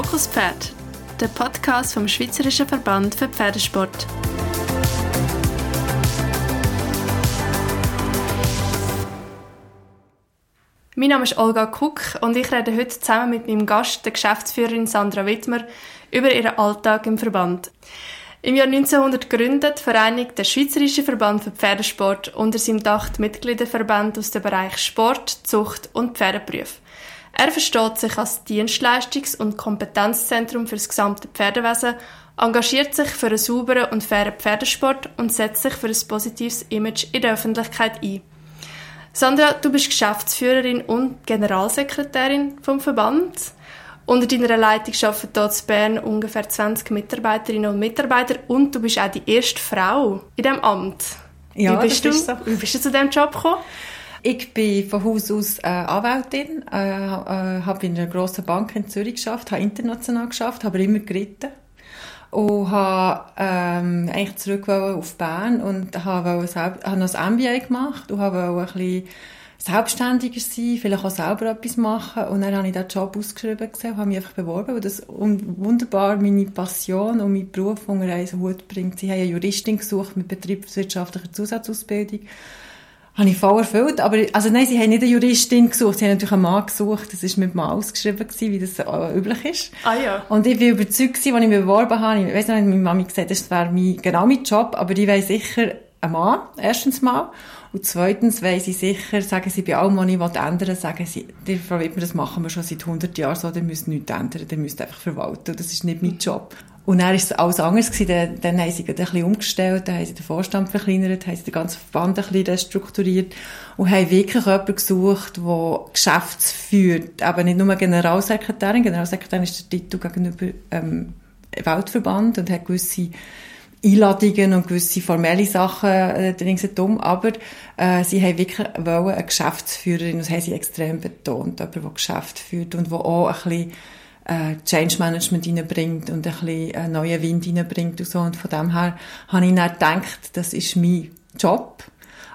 Fokus Pferd, der Podcast vom Schweizerischen Verband für Pferdesport. Mein Name ist Olga Kuck und ich rede heute zusammen mit meinem Gast, der Geschäftsführerin Sandra Wittmer, über ihren Alltag im Verband. Im Jahr 1900 gegründet, vereinigt der Schweizerische Verband für Pferdesport unter seinem Dach die Mitgliederverbände aus dem Bereich Sport, Zucht und Pferdeprüf. Er versteht sich als Dienstleistungs- und Kompetenzzentrum für das gesamte Pferdewesen, engagiert sich für einen sauberen und fairen Pferdesport und setzt sich für ein positives Image in der Öffentlichkeit ein. Sandra, du bist Geschäftsführerin und Generalsekretärin vom Verband. Unter deiner Leitung arbeiten hier in Bern ungefähr 20 Mitarbeiterinnen und Mitarbeiter und du bist auch die erste Frau in diesem Amt. Ja, wie bist das du, ist so. Wie bist du zu diesem Job gekommen? Ich bin von Haus aus äh, Anwältin, äh, äh, habe in einer grossen Bank in Zürich geschafft, habe international geschafft, habe immer geritten. Und habe ähm, eigentlich zurück auf Bern und habe, selb, habe noch ein MBA gemacht und habe ein bisschen selbstständiger sein, vielleicht auch selber etwas machen. Und dann habe ich diesen Job ausgeschrieben gesehen und habe mich einfach beworben, weil das wunderbar meine Passion und meinen Beruf unter einen Hut bringt. Sie haben eine Juristin gesucht mit betriebswirtschaftlicher Zusatzausbildung habe ich voll erfüllt. Aber, also nein, sie haben nicht eine Juristin gesucht, sie haben natürlich einen Mann gesucht. Das war mit Mann ausgeschrieben, gewesen, wie das äh, üblich ist. Ah ja. Und ich war überzeugt, als ich mich beworben habe, ich weiss nicht, meine Mami gesagt das wäre mein, genau mein Job, aber ich weiss sicher ein Mann, erstens mal. Und zweitens weiss ich sicher, sagen sie bei allem, was ich ändern sagen sie, die Frau Wittmer, das machen wir schon seit 100 Jahren so, ihr müsst nichts ändern, ihr müsst einfach verwalten. Das ist nicht mein Job. Und dann war es alles anders. Gewesen. Dann, dann haben sie ein bisschen umgestellt, dann haben sie den Vorstand verkleinert, haben sie den ganzen Verband ein bisschen restrukturiert und haben wirklich jemanden gesucht, der Geschäftsführt, aber nicht nur Generalsekretärin. Generalsekretärin ist der Titel gegenüber ähm, Weltverband und hat gewisse Einladungen und gewisse formelle Sachen äh, ringsherum, aber äh, sie haben wirklich eine Geschäftsführerin, das haben sie extrem betont, jemand, der Geschäft führt und der auch ein bisschen äh, Change Management reinbringt und ein bisschen äh, neuen Wind reinbringt und so. Und von dem her habe ich dann gedacht, das ist mein Job.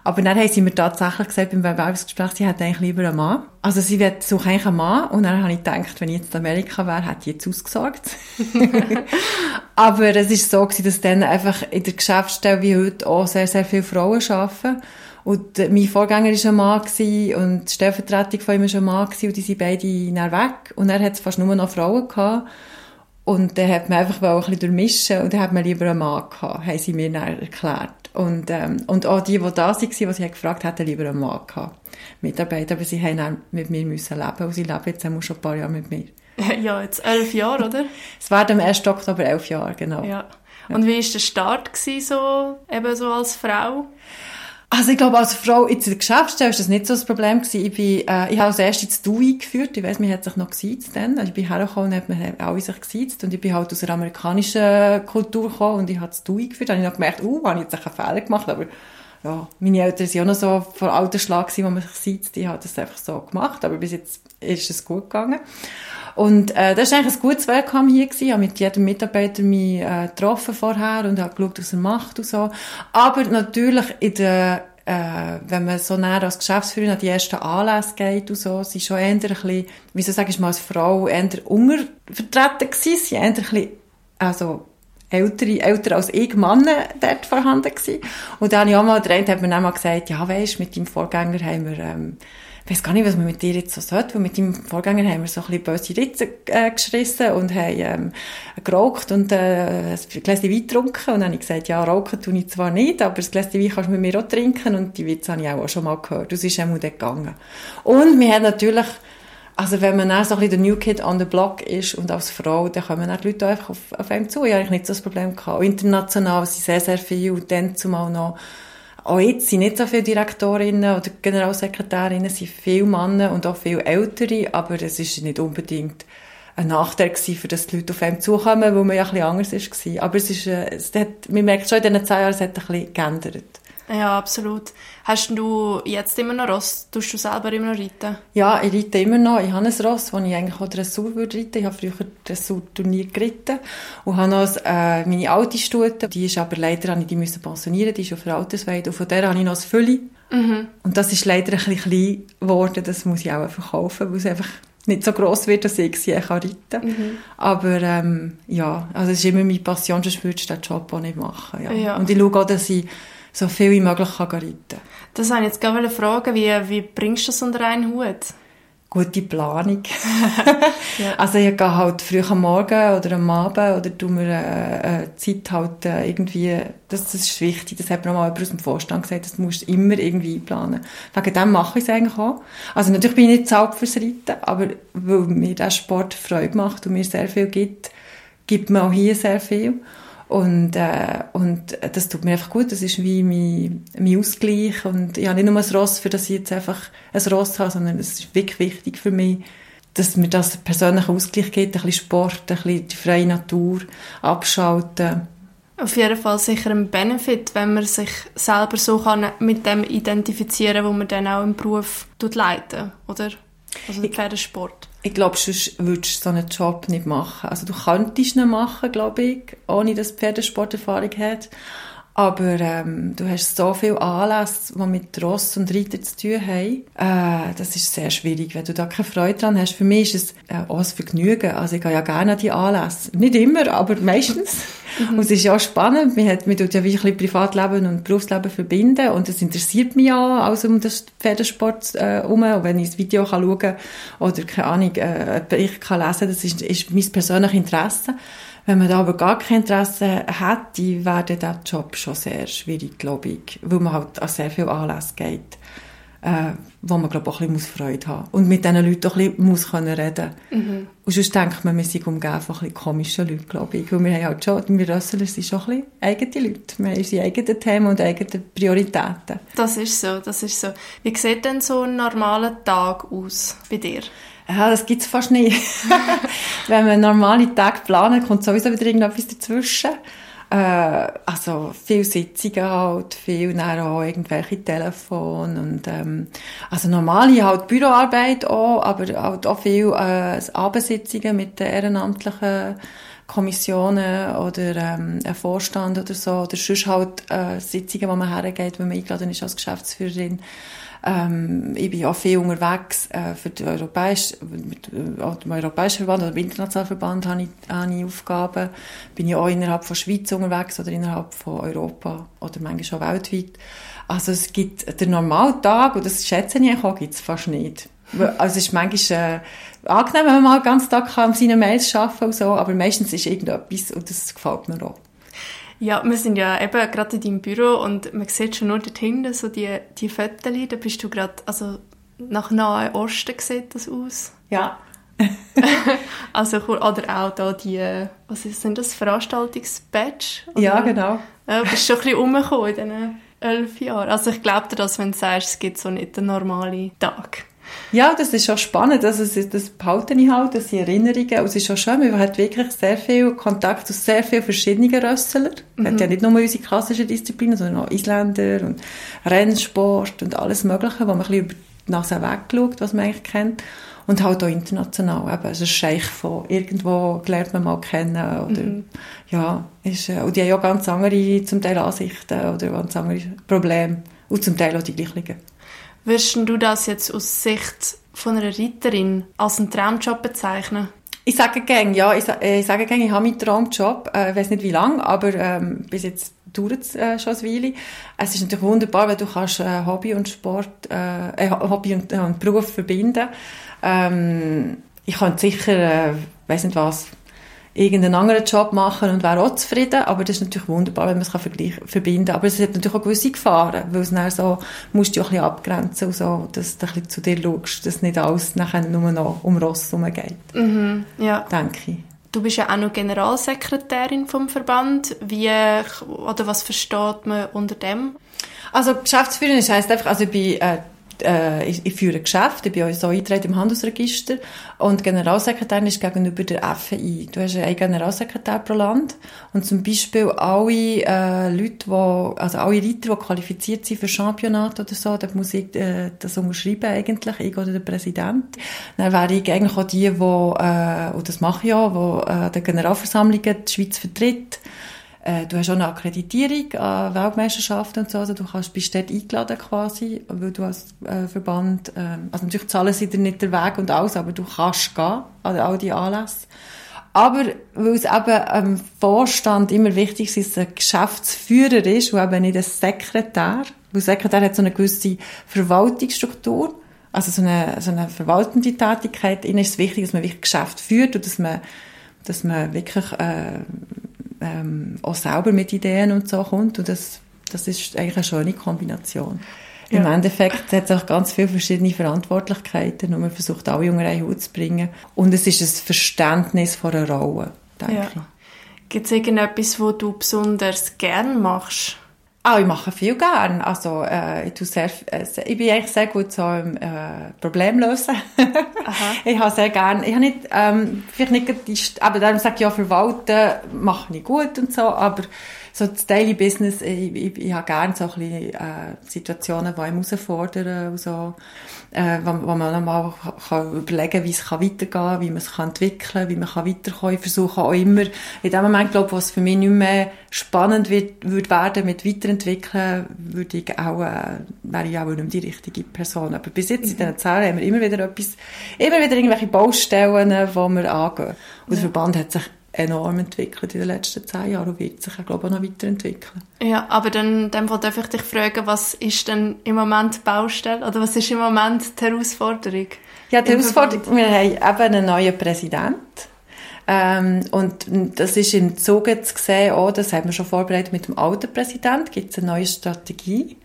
Aber dann haben sie mir tatsächlich gesagt, beim Bewerbungsgespräch, sie hätte eigentlich lieber einen Mann. Also sie sucht eigentlich einen Mann. Und dann habe ich gedacht, wenn ich jetzt in Amerika wäre, hätte ich jetzt ausgesorgt. Aber es ist so gewesen, dass dann einfach in der Geschäftsstelle wie heute auch sehr, sehr viele Frauen arbeiten. Und äh, mein Vorgänger war ein Mann und die Stellvertretung von ihm war ein Mann und die sind beide dann weg. Und er hat fast nur noch Frauen gehabt. Und dann hat man einfach ein bisschen durchmischen und dann hat man lieber einen Mann gehabt, haben sie mir dann erklärt. Und, ähm, und auch die, die da waren, die sie gefragt hatten, lieber einen Mann gehabt. Mitarbeiter, aber sie haben dann mit mir müssen leben und sie leben jetzt schon ein paar Jahre mit mir. Ja, jetzt elf Jahre, oder? Es werden am 1. Oktober elf Jahre, genau. Ja. Und wie war der Start gewesen, so, eben so als Frau? Also ich glaube, als Frau in der Geschäftsstelle war das nicht so das Problem. Gewesen. Ich, bin, äh, ich habe als erstes das Du eingeführt. Ich weiss, man hat sich noch gesiezt dann. Also ich bin hergekommen und hat man alle sich gesiezt. Und ich bin halt aus einer amerikanischen Kultur gekommen und ich habe das Du eingeführt. Da habe ich noch gemerkt, uh, habe ich jetzt einen Fehler gemacht. Aber ja, meine Eltern waren auch noch so vor alter Schlag, wo man sich sieht. Ich habe das einfach so gemacht. Aber bis jetzt ist es gut gegangen. Und äh, das war eigentlich ein gutes Welcome hier. Gewesen. Ich habe mit jedem Mitarbeiter mich äh, getroffen vorher und habe geschaut, was er macht und so. Aber natürlich in der äh, wenn man so näher als Geschäftsführerin an die ersten Anlässe geht und so, sie schon eher ein bisschen, wie soll ich sagen, als Frau eher untervertreten gewesen, sie eher ein bisschen, also ältere, älter als ich Männer dort vorhanden gewesen. Und dann habe ich auch mal gedreht, hat mir dann mal gesagt, ja weisst, mit deinem Vorgänger haben wir, ähm, ich weiß gar nicht, was man mit dir jetzt so sollte, weil mit deinem Vorgänger haben wir so ein bisschen böse Ritze äh, geschrissen und haben ähm, geraucht und äh, ein Gläschen Wein getrunken. Und dann habe ich gesagt, ja, rauchen tue ich zwar nicht, aber das Gläschen Wein kannst du mit mir auch trinken. Und die Witze habe ich auch schon mal gehört. Das ist einmal dort gegangen. Und wir haben natürlich also wenn man dann so ein bisschen der New Kid on the Block ist und als Frau, dann kommen dann die Leute einfach auf, auf einem zu. Ich habe nicht so das Problem gehabt. International sind sehr, sehr viele und dann zumal noch auch jetzt sind nicht so viele Direktorinnen oder Generalsekretärinnen, es sind viele Männer und auch viele Ältere, aber es ist nicht unbedingt ein Nachteil gewesen, für dass die Leute auf einem zukommen, weil man ja ein bisschen anders war. Aber es ist, äh, es hat, man merkt schon in diesen zehn Jahren, es hat ein bisschen geändert. Ja, absolut. Hast du jetzt immer noch Ross? Tust du selber immer noch reiten? Ja, ich reite immer noch. Ich habe ein Ross, das ich eigentlich auch Dressur würde reiten. Ich habe früher Dressurturnier geritten und habe noch äh, meine alte Stute. Die ist aber leider, die müssen pensionieren. Die ist auf der Altersweide. Und von der habe ich noch ein Fülli. Mhm. Und das ist leider ein bisschen klein geworden. Das muss ich auch verkaufen, weil es einfach nicht so gross wird, dass ich sie kann reiten mhm. Aber ähm, ja, also es ist immer meine Passion, sonst würde ich den Job auch nicht machen. Ja. ja. Und ich schaue auch, dass ich so viel wie möglich kann reiten kann. Das wollte ich jetzt gerne fragen, wie, wie bringst du das unter einen Hut? Gute Planung. ja. Also ich gehe halt früh am Morgen oder am Abend oder tu mir äh, äh, Zeit halt äh, irgendwie, das, das ist wichtig, das hat mir mal jemand aus dem Vorstand gesagt, das musst du immer irgendwie planen. Wegen dem mache ich es eigentlich auch. Also natürlich bin ich nicht zahlt fürs Reiten, aber weil mir der Sport Freude macht und mir sehr viel gibt, gibt mir auch hier sehr viel. Und, äh, und das tut mir einfach gut. Das ist wie mein, mein Ausgleich. Und ich habe nicht nur ein Ross, für das ich jetzt einfach ein Ross habe, sondern es ist wirklich wichtig für mich, dass mir das persönlichen Ausgleich gibt, ein bisschen Sport, ein bisschen die freie Natur, abschalten. Auf jeden Fall sicher ein Benefit, wenn man sich selber so kann mit dem identifizieren kann, wo man dann auch im Beruf leiten oder? Also der Pferdesport ich glaube, sonst würdest du so einen Job nicht machen. Also du könntest ihn machen, glaube ich, ohne dass du Pferdesporterfahrung hast. Aber ähm, du hast so viele Anlässe, die mit Ross und Reiter zu tun haben. Äh, das ist sehr schwierig, wenn du da keine Freude dran hast. Für mich ist es äh, auch ein Vergnügen. Also ich gehe ja gerne an die Anlässe. Nicht immer, aber meistens. Und es ist ja auch spannend. Man, hat, man tut ja wirklich Privatleben und Berufsleben verbinden. Und das interessiert mich ja, also um das Pferdesport äh, herum. Und wenn ich das Video kann schauen kann oder, keine Ahnung, äh, ich kann lesen, das ist, ist mein persönliches Interesse. Wenn man da aber gar kein Interesse hat, wäre der Job schon sehr schwierig, glaube ich, weil man halt an sehr viel Anlässe geht, äh, wo man, glaube ich, auch ein bisschen Freude haben muss. Und mit diesen Leuten auch ein bisschen muss können reden mhm. Und sonst denkt man, wir sind umgeben von ein bisschen komischen Leuten, glaube ich. Und wir haben halt schon, wir Rössler sind schon ein bisschen eigene Leute. Wir haben unsere eigenen Themen und eigene Prioritäten. Das ist so, das ist so. Wie sieht denn so ein normaler Tag aus bei dir? Ja, das gibt's fast nicht. Wenn man normale Tage planen, kommt sowieso wieder irgendetwas dazwischen. Äh, also viel Sitzungen halt, viel dann auch irgendwelche Telefone und ähm, also normale halt Büroarbeit auch, aber halt auch viel äh, Abendsitzungen mit den ehrenamtlichen Kommissionen oder ähm, ein Vorstand oder so oder sonst halt äh, Sitzungen, wo man hergeht, wenn man eingeladen ist als Geschäftsführerin. Ähm, ich bin auch viel unterwegs äh, für den europäischen, mit, äh, dem europäischen Verband oder dem internationalen Verband habe ich, habe ich Aufgaben. Bin ich auch innerhalb von Schweiz unterwegs oder innerhalb von Europa oder manchmal auch weltweit. Also es gibt den Normaltag, und das schätze ich auch, gibt es fast nicht. Also es ist manchmal äh, angenehm, wenn man mal den ganzen Tag kann seine Mails arbeiten und so, aber meistens ist irgendetwas und das gefällt mir auch. Ja, wir sind ja eben gerade in deinem Büro und man sieht schon nur dort hinten so die, die Fotos. Da bist du gerade, also nach Nahe Osten sieht das aus. Ja. also, oder auch da die, was ist, sind das, Veranstaltungsbadge? Ja, genau. Ja, bist schon ein bisschen umgekommen in diesen elf Jahren. Also ich glaube dir das, wenn du sagst, es gibt so nicht einen normalen Tag. Ja, das ist schon spannend. Also, das behalte ich halt, das sind Erinnerungen. Und es ist schon schön, man hat wirklich sehr viel Kontakt zu sehr vielen verschiedenen Rössler. Mhm. hat ja nicht nur unsere klassischen Disziplinen, sondern auch Isländer und Rennsport und alles Mögliche, wo man ein bisschen über die Nase wegschaut, was man eigentlich kennt. Und halt auch international. Eben, also ein Scheich von irgendwo lernt man mal kennen. Oder, mhm. ja, ist, äh, und die haben ja ganz andere, zum Teil Ansichten oder ganz andere Probleme. Und zum Teil auch die gleichen. Würdest du das jetzt aus Sicht von einer Reiterin als einen Traumjob bezeichnen? Ich sage gerne, ja, ich, äh, ich sage gerne, ich habe meinen Traumjob, äh, ich weiß nicht wie lange, aber ähm, bis jetzt dauert es äh, schon eine Weile. Es ist natürlich wunderbar, weil du kannst äh, Hobby und Sport, äh, äh Hobby und, äh, und Beruf verbinden. Ähm, ich kann sicher, äh, weiß nicht was, irgendeinen anderen Job machen und wäre auch zufrieden. Aber das ist natürlich wunderbar, wenn man es verbinden kann. Aber es hat natürlich auch gewisse Gefahren, weil es dann so, musst du auch ein bisschen abgrenzen und so, dass du ein bisschen zu dir schaust, dass nicht alles nachher nur noch um Ross geht. Mhm, ja. Denke ich. Du bist ja auch noch Generalsekretärin vom Verband. Wie, oder was versteht man unter dem? Also Geschäftsführerin heisst einfach, also ich bin äh, äh, ich, ich führe Geschäfte, ich bin auch so eingetreten im Handelsregister und Generalsekretärin ist gegenüber der FI. Du hast einen Generalsekretär pro Land und zum Beispiel alle äh, Leute, die, also alle Reiter, die qualifiziert sind für Championat oder so, da muss ich äh, das unterschreiben eigentlich, ich oder der Präsident. Dann wäre ich eigentlich auch die, die, äh, und das mache ich auch, die äh, der Generalversammlungen die Schweiz vertritt äh, du hast auch eine Akkreditierung an Weltmeisterschaften und so, also du kannst, bist dort eingeladen quasi, weil du als äh, Verband, äh, also natürlich zahlen sie dir nicht den Weg und alles, aber du kannst gehen an all die Anlässe. Aber weil es eben am Vorstand immer wichtig ist, dass ein Geschäftsführer ist und eben nicht ein Sekretär, weil Sekretär hat so eine gewisse Verwaltungsstruktur, also so eine, so eine verwaltende Tätigkeit, ihnen ist es wichtig, dass man wirklich Geschäft führt und dass man, dass man wirklich äh, ähm, auch selber mit Ideen und so kommt und das, das ist eigentlich eine schöne Kombination. Ja. Im Endeffekt hat es auch ganz viele verschiedene Verantwortlichkeiten und man versucht, alle unter einen Hut zu bringen. Und es ist ein Verständnis von einer Rolle, denke ja. ich. Gibt es irgendetwas, was du besonders gern machst? Ah, ich mache viel gern. Also, äh, ich, tue sehr, äh, ich bin eigentlich sehr gut so im äh, Problemlösen. Aha. ich habe sehr gern, ich habe nicht, ähm, vielleicht nicht, aber darum sage ich ja, verwalten mache ich gut und so, aber so das Daily Business, ich, ich, ich habe gerne so ein bisschen, äh, Situationen, die mich herausfordern und so, äh, wo, wo man nochmal kann überlegen wie es kann weitergehen kann, wie man es kann entwickeln wie man kann weiterkommen. Ich versuche auch immer, in dem Moment, glaube ich, wo es für mich nicht mehr spannend wird, wird werden mit Weiterentwickeln, würde ich auch, äh, wäre ich auch nicht mehr die richtige Person. Aber bis jetzt in diesen Zahlen haben wir immer wieder etwas, immer wieder irgendwelche Baustellen, die wir angehen. Und der Verband hat sich enorm entwickelt in den letzten zehn Jahren und wird sich, glaube ich, auch noch weiterentwickeln. Ja, aber dann, dann darf ich dich fragen, was ist denn im Moment die Baustelle oder was ist im Moment die Herausforderung? Ja, die Herausforderung, wir haben eben einen neuen Präsidenten. Ähm, und das ist im Zuge zu sehen, auch, das haben wir schon vorbereitet mit dem alten Präsidenten, gibt es eine neue Strategie.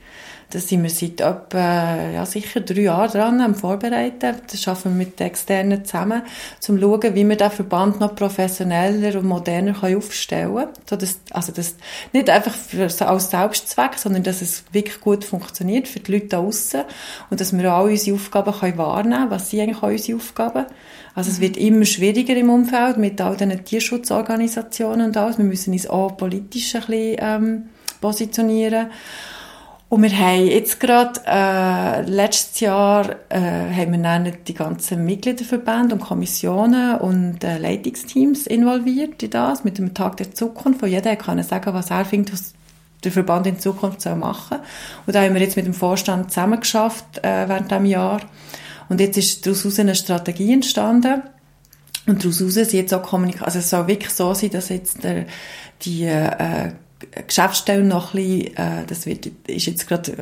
Da sind wir seit etwa, ja, sicher drei Jahren dran am Vorbereiten. Das schaffen wir mit Externen zusammen, um zu schauen, wie wir den Verband noch professioneller und moderner aufstellen können. So, dass, also, das nicht einfach für, als Selbstzweck, sondern dass es wirklich gut funktioniert für die Leute da draussen und dass wir auch unsere Aufgaben können wahrnehmen können. Was sind eigentlich auch unsere Aufgaben? Also, es wird immer schwieriger im Umfeld mit all diesen Tierschutzorganisationen und alles. Wir müssen uns auch politisch ein bisschen, ähm, positionieren. Und wir haben jetzt gerade, äh, letztes Jahr, äh, haben wir dann die ganzen Mitgliederverbände und Kommissionen und äh, Leitungsteams involviert in das, mit dem Tag der Zukunft, wo jeder kann sagen, was er findet, was der Verband in Zukunft soll machen. Und da haben wir jetzt mit dem Vorstand zusammen geschafft, äh, während diesem Jahr. Und jetzt ist daraus eine Strategie entstanden. Und daraus sind jetzt auch Kommunikation, also es soll wirklich so sein, dass jetzt der, die, äh, Geschäftsstelle noch ein bisschen, äh, das wird, ist jetzt gerade äh,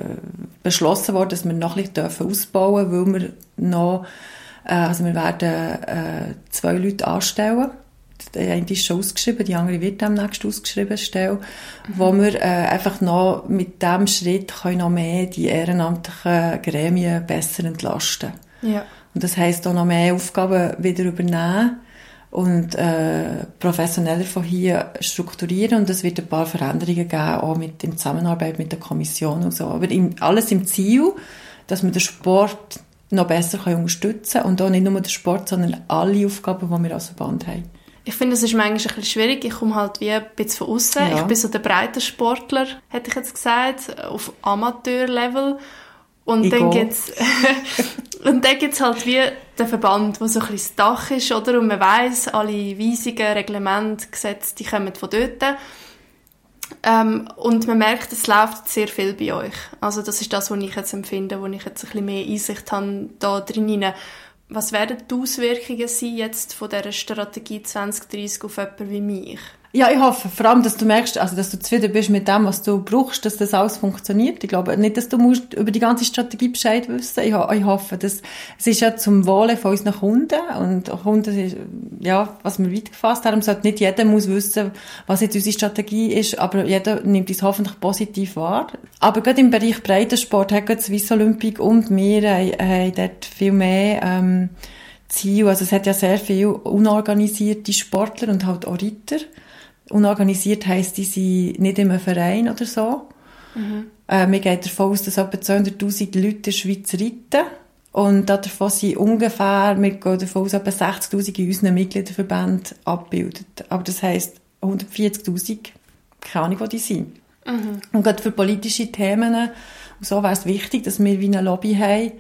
beschlossen worden, dass wir noch ein bisschen dürfen ausbauen dürfen, weil wir noch, äh, also wir werden äh, zwei Leute anstellen. Die eine ist schon ausgeschrieben, die andere wird demnächst ausgeschrieben, Stelle, mhm. wo wir äh, einfach noch mit diesem Schritt können noch mehr die ehrenamtlichen Gremien besser entlasten. Ja. Und das heisst auch noch mehr Aufgaben wieder übernehmen und äh, professioneller von hier strukturieren und es wird ein paar Veränderungen geben, auch mit der Zusammenarbeit mit der Kommission und so. Aber im, alles im Ziel, dass wir den Sport noch besser können unterstützen können und auch nicht nur den Sport, sondern alle Aufgaben, die wir als Verband haben. Ich finde, es ist manchmal ein bisschen schwierig. Ich komme halt wie ein bisschen von außen. Ja. Ich bin so der breite Sportler, hätte ich jetzt gesagt, auf Amateurlevel. Und dann gibt's und dann gibt's halt wie den Verband, wo so ein bisschen das Dach ist, oder? Und man weiss, alle Weisungen, Reglemente, Gesetze, die kommen von dort. Ähm, und man merkt, es läuft sehr viel bei euch. Also das ist das, was ich jetzt empfinde, wo ich jetzt ein bisschen mehr Einsicht habe da drin. Was werden die Auswirkungen sein jetzt von dieser Strategie 2030 auf jemanden wie mich? Ja, ich hoffe vor allem, dass du merkst, also dass du zufrieden bist mit dem, was du brauchst, dass das alles funktioniert. Ich glaube nicht, dass du musst über die ganze Strategie Bescheid wissen. Ich, ich hoffe, dass es ist ja zum Wohle von unseren Kunden und Kunden ist, ja, was wir weit gefasst haben, sollte nicht jeder muss wissen, was jetzt unsere Strategie ist, aber jeder nimmt es hoffentlich positiv wahr. Aber gerade im Bereich Breitensport hat die Swiss Olympic und wir haben, dort viel mehr ähm, Ziele. Also es hat ja sehr viele unorganisierte Sportler und halt auch Ritter. Unorganisiert heisst, die sind nicht in einem Verein oder so. Mhm. Äh, wir gehen davon aus, dass etwa 200'000 Leute in der Schweiz reiten. Und davon sind ungefähr, wir gehen davon aus, etwa 60'000 in unseren Mitgliederverbänden abgebildet. Aber das heisst 140'000, keine Ahnung, wo die sind. Mhm. Und gerade für politische Themen und so wäre es wichtig, dass wir wie eine Lobby haben,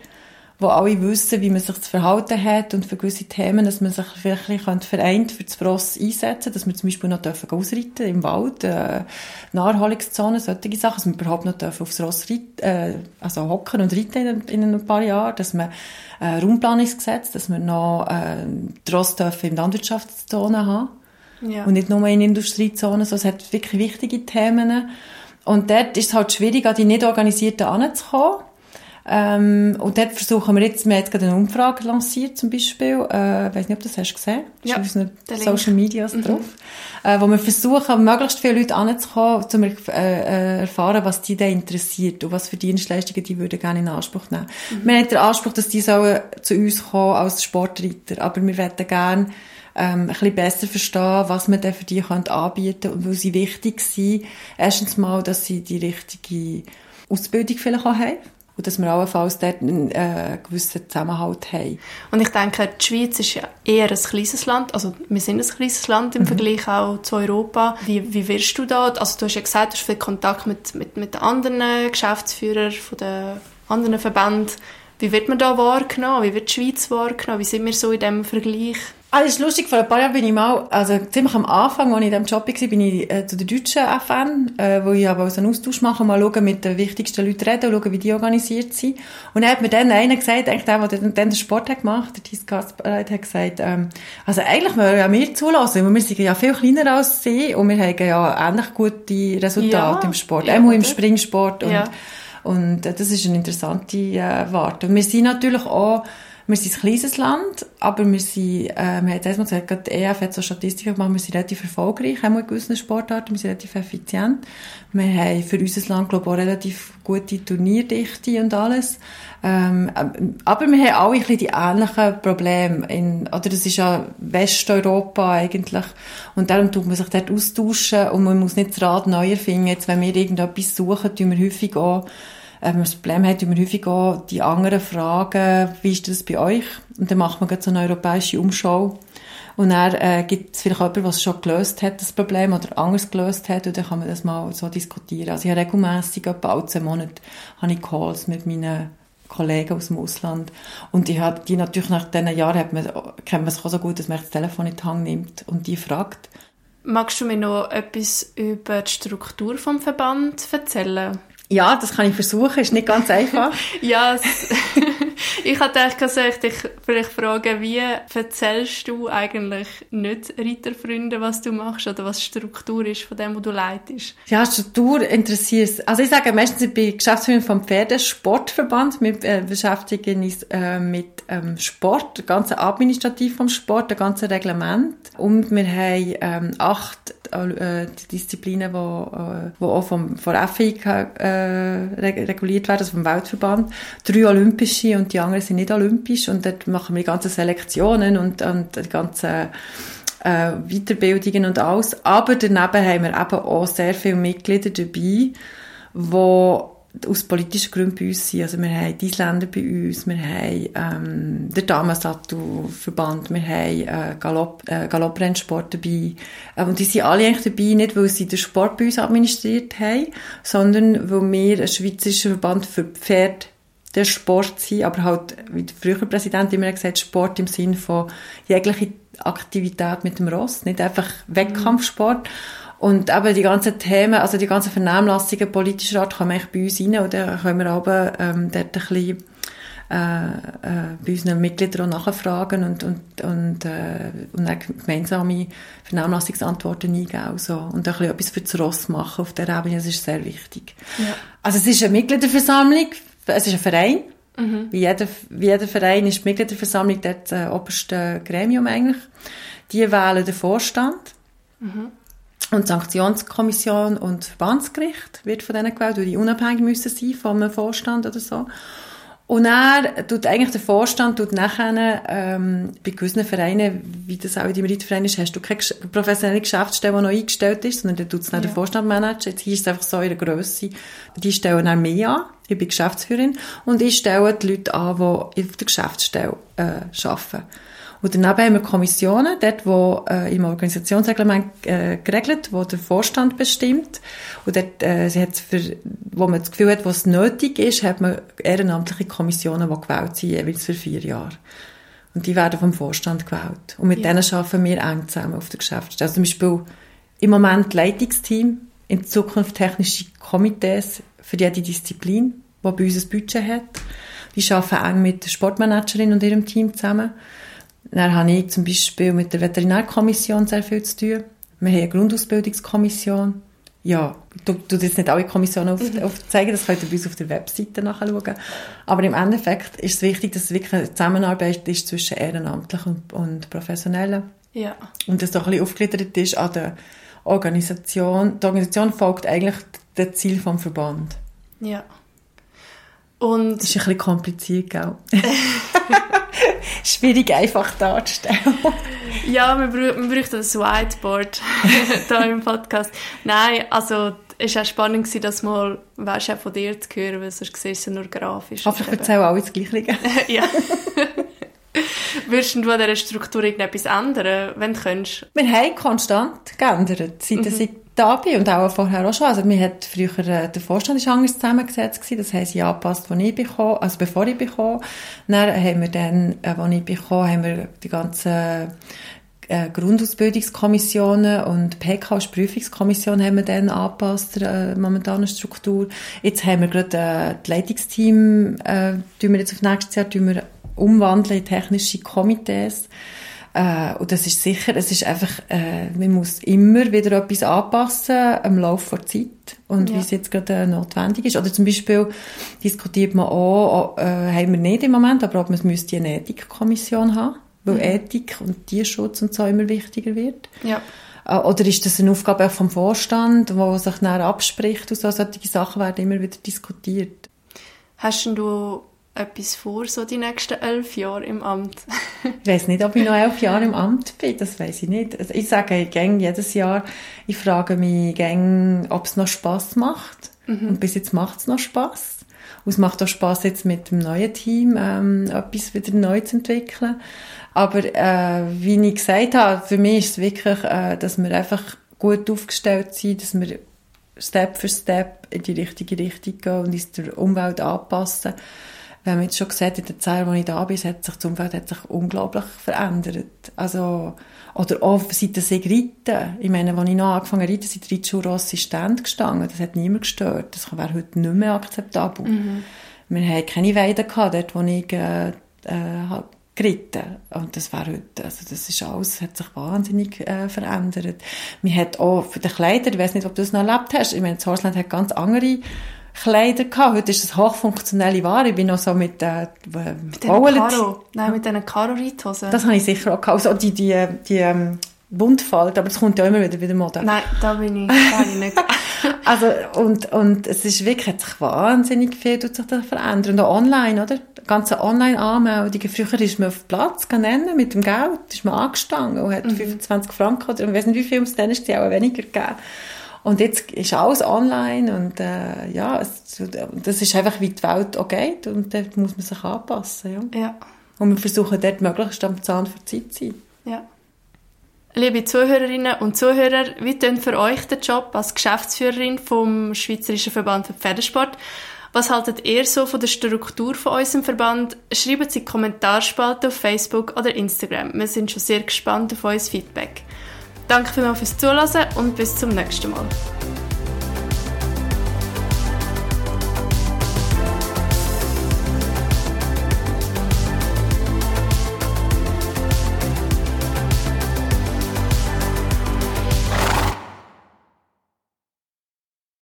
wo alle wissen, wie man sich zu verhalten hat und für gewisse Themen, dass man sich vielleicht ein vereint für das Ross einsetzen dass wir zum Beispiel noch dürfen ausreiten im Wald, äh, Naherholungszonen, solche Sachen, dass wir überhaupt noch dürfen aufs Ross reiten, äh, also hocken und reiten in, in ein paar Jahren, dass man äh, Raumplanungsgesetz, dass wir noch äh, die Ross dürfen in Landwirtschaftszonen haben ja. und nicht nur in Industriezonen, so, es hat wirklich wichtige Themen und dort ist es halt schwierig, an die nicht organisierten anzukommen ähm, und dort versuchen wir jetzt, wir haben jetzt gerade eine Umfrage lanciert zum Beispiel, äh, ich weiß nicht, ob du das hast gesehen, ist ja, auf unseren Social Medias mhm. drauf, äh, wo wir versuchen, möglichst viele Leute anzukommen, um äh, äh, erfahren, was die da interessiert und was für Dienstleistungen die würden gerne in Anspruch nehmen. Mhm. Wir haben den Anspruch, dass die sollen zu uns kommen als Sportreiter, aber wir möchten gerne ähm, ein bisschen besser verstehen, was man denn für die anbieten könnte und weil sie wichtig sind. Erstens mal, dass sie die richtige Ausbildung vielleicht auch haben und dass wir allenfalls dort einen äh, gewissen Zusammenhalt haben. Und ich denke, die Schweiz ist ja eher ein kleines Land, also wir sind ein kleines Land im mhm. Vergleich auch zu Europa. Wie, wie wirst du da, also du hast ja gesagt, du hast viel Kontakt mit, mit, mit den anderen Geschäftsführern von den anderen Verbänden. Wie wird man da wahrgenommen? Wie wird die Schweiz wahrgenommen? Wie sind wir so in diesem Vergleich? Ah, das ist lustig, vor ein paar Jahren bin ich mal, also ziemlich am Anfang, als ich in diesem Job war, bin ich äh, zu der deutschen FN, äh, wo ich aber so einen Austausch mache, mal schauen, mit den wichtigsten Leuten reden, schauen, wie die organisiert sind. Und dann hat mir dann einer gesagt, eigentlich der, der dann den Sport hat gemacht, der Thies Kasperleit, hat gesagt, ähm, also eigentlich wollen ja wir zulassen, weil wir sind ja viel kleiner als sie und wir haben ja ähnlich gute Resultate ja, im Sport, ja, auch im Springsport und, ja. und äh, das ist eine interessante äh, Warte. Und wir sind natürlich auch wir sind ein kleines Land, aber wir sind, äh, wir haben jetzt erstmal gesagt, die EF hat so Statistiken gemacht, wir sind relativ erfolgreich, haben wir in gewissen Sportarten, wir sind relativ effizient. Wir haben für unser Land, glaube ich, auch relativ gute Turnierdichte und alles. Ähm, aber wir haben alle ein bisschen die ähnlichen Probleme. In, oder das ist ja Westeuropa eigentlich. Und darum tut man sich dort austauschen und man muss nicht das Rad neu erfinden. Jetzt, wenn wir irgendetwas suchen, tun wir häufig auch äh, man das Problem hat, wir häufig auch die anderen fragen, wie ist das bei euch? Und dann macht man so eine europäische Umschau. Und dann äh, gibt es vielleicht jemanden, es schon gelöst hat, das Problem, oder anders gelöst hat, und dann kann man das mal so diskutieren. Also ich habe regelmässig, etwa alle zehn Monate, habe ich Calls mit meinen Kollegen aus dem Ausland. Und die hat, die natürlich nach diesen Jahren hat man, kennt man es auch so gut, dass man das Telefon in die Hand nimmt und die fragt. Magst du mir noch etwas über die Struktur des Verband erzählen? Ja, das kann ich versuchen, ist nicht ganz einfach. ja, ich hatte gedacht, dass ich dich vielleicht fragen, wie erzählst du eigentlich nicht Reiterfreunden, was du machst oder was die Struktur ist von dem, was du leitest? Ja, Struktur interessiert Also ich sage meistens, ich bin Geschäftsführerin vom Pferdesportverband. Wir äh, beschäftigen uns äh, mit ähm, Sport, der ganze Administrativ vom Sport, der ganze Reglement. Und wir haben ähm, acht äh, Disziplinen, die, äh, auch vom, von FIK äh, reguliert werden, also vom Weltverband. Drei olympische und die anderen sind nicht olympisch und dort machen wir die ganzen Selektionen und, und die ganzen äh, Weiterbildungen und alles. Aber daneben haben wir eben auch sehr viele Mitglieder dabei, die aus politischen Gründen bei uns sind. Also wir haben die Isländer bei uns, wir haben ähm, den Damen-Sattelverband, wir haben äh, Galopp, äh, Galopprennsport dabei. Äh, und die sind alle eigentlich dabei, nicht weil sie den Sport bei uns administriert haben, sondern weil wir ein schweizerischer Verband für Pferd der Sport sind, aber halt, wie der frühere Präsident immer gesagt Sport im Sinn von jegliche Aktivität mit dem Ross, nicht einfach Wettkampfsport. Und eben die ganzen Themen, also die ganzen Vernehmlassungen politischer Art kommen eigentlich bei uns rein und dann können wir aber ähm, dort ein bisschen äh, äh, bei unseren Mitgliedern auch nachfragen und, und, und, äh, und dann gemeinsame Vernehmlassungsantworten eingeben. Also, und ein bisschen etwas für das Ross machen auf der Ebene, das ist sehr wichtig. Ja. Also es ist eine Mitgliederversammlung, es ist ein Verein, mhm. wie, jeder, wie jeder Verein ist die Mitgliederversammlung das äh, oberste Gremium eigentlich. Die wählen den Vorstand. Mhm. Und die Sanktionskommission und das Verbandsgericht wird von denen gewählt, weil die unabhängig müssen sein einem Vorstand oder so. Und er tut eigentlich der Vorstand tut nachher, ähm, bei gewissen Vereinen, wie das auch in deinem Reitverein ist, hast du keine professionelle Geschäftsstelle, die noch eingestellt ist, sondern dann tut es ja. der Vorstand managen. Jetzt hier ist es einfach so in der Grösse. Die stellen dann mehr an. Ich bin Geschäftsführerin. Und ich stelle die Leute an, die auf der Geschäftsstelle, äh, arbeiten. Und daneben haben wir Kommissionen, dort, wo äh, im Organisationsreglement äh, geregelt, wo der Vorstand bestimmt. Und dort, äh, sie hat für, wo man das Gefühl hat, wo es nötig ist, hat man ehrenamtliche Kommissionen, die gewählt sind, jeweils für vier Jahre. Und die werden vom Vorstand gewählt. Und mit ja. denen arbeiten wir eng zusammen auf der Geschäftsstelle. Also zum Beispiel im Moment Leitungsteam, in Zukunft technische Komitees für jede Disziplin, die bei uns ein Budget hat. Die arbeiten eng mit der Sportmanagerin und ihrem Team zusammen. Dann habe ich zum Beispiel mit der Veterinärkommission sehr viel zu tun. Wir haben eine Grundausbildungskommission. Ja, du tust jetzt nicht alle Kommissionen auf, mhm. aufzeigen, das könnt ihr bei uns auf der Webseite nachschauen. Aber im Endeffekt ist es wichtig, dass es wirklich eine Zusammenarbeit ist zwischen Ehrenamtlichen und, und Professionellen. Ja. Und dass es auch ein bisschen aufgegliedert ist an der Organisation. Die Organisation folgt eigentlich dem Ziel vom Verband. Ja. Und... Das ist ein bisschen kompliziert, gell? schwierig einfach darzustellen. ja, man, braucht, man braucht das Whiteboard hier im Podcast. Nein, also es war auch spannend, das mal weißt, auch von dir zu hören, weil sonst siehst du nur grafisch. Aber ich erzähle alle das Gleiche. ja. Würdest du an dieser Struktur irgendetwas ändern, wenn du könntest? Wir haben konstant geändert, seit mhm. ich da bin und auch vorher auch schon. Also mir hat früher, äh, der Vorstand ist anders zusammengesetzt gewesen, das heisst, ich angepasst, als ich bekomme, also bevor ich bekomme. Dann haben wir dann, äh, als ich bekomme, haben wir die ganzen äh, Grundausbildungskommissionen und PK als Prüfungskommission haben wir dann angepasst, der äh, momentanen Struktur. Jetzt haben wir gerade äh, das Leitungsteam, äh, tun wir jetzt auf nächstes Jahr tun wir umwandeln in technische Komitees. Äh, und das ist sicher, es ist einfach, äh, man muss immer wieder etwas anpassen am Laufe der Zeit und ja. wie es jetzt gerade äh, notwendig ist. Oder zum Beispiel diskutiert man auch, äh, haben wir nicht im Moment, aber ob man müsste eine Ethikkommission haben, weil mhm. Ethik und Tierschutz und so immer wichtiger wird. Ja. Äh, oder ist das eine Aufgabe auch vom Vorstand, wo sich dann abspricht und so, solche Sachen werden immer wieder diskutiert. Hast du etwas vor, so die nächsten elf Jahre im Amt? ich weiß nicht, ob ich noch elf Jahre im Amt bin, das weiß ich nicht. Also ich sage ich jedes Jahr, ich frage mich ob es noch Spaß macht. Mhm. Und bis jetzt macht es noch Spaß. Und es macht auch Spaß jetzt mit dem neuen Team ähm, etwas wieder neu zu entwickeln. Aber äh, wie ich gesagt habe, für mich ist es wirklich, äh, dass wir einfach gut aufgestellt sind, dass wir Step für Step in die richtige Richtung gehen und uns der Umwelt anpassen wir haben jetzt schon gesagt, in den zehn Jahren, als ich da bin, hat sich das Umfeld hat sich unglaublich verändert. Also, oder auch seit der Reiten. Ich meine, als ich noch angefangen habe reiten, sind die Reitschuhrosse Stand gestanden. Das hat niemand gestört. Das wäre heute nicht mehr akzeptabel. Mhm. Wir hatten keine Weide gehabt, dort, wo ich äh, äh, geritten. Und das war heute, also das ist alles, hat sich wahnsinnig äh, verändert. Man hat auch für die Kleider, ich weiß nicht, ob du das noch erlebt hast, ich meine, das Horseland hat ganz andere Kleider gehabt. Heute ist es hochfunktionelle Ware. Ich bin noch so mit, äh, mit Karo. Nein, mit diesen Karo-Reithosen. Das habe ich sicher auch gehabt. Also die, die, die, ähm, Buntfalt, aber das kommt ja immer wieder wieder Mode. Nein, da bin ich, da bin ich nicht. also, und, und es ist wirklich, hat sich wahnsinnig viel tut sich da verändert. Und auch online, oder? Ganze Online-Anmeldungen. Früher ist man auf Platz nennen mit dem Geld, ist man angestanden und hat mhm. 25 Franken oder ich weiß nicht, wie viel es dann ist, auch weniger gegeben. Und jetzt ist alles online und äh, ja, es, das ist einfach, wie die Welt auch geht und da muss man sich anpassen. Ja. ja. Und wir versuchen dort möglichst am Zahn der Zeit zu sein. Ja. Liebe Zuhörerinnen und Zuhörer, wie tönt für euch der Job als Geschäftsführerin vom Schweizerischen Verband für Pferdesport? Was haltet ihr so von der Struktur von unserem Verband? Schreibt sie in die Kommentarspalte auf Facebook oder Instagram. Wir sind schon sehr gespannt auf euer Feedback. Danke vielmals fürs Zuhören und bis zum nächsten Mal.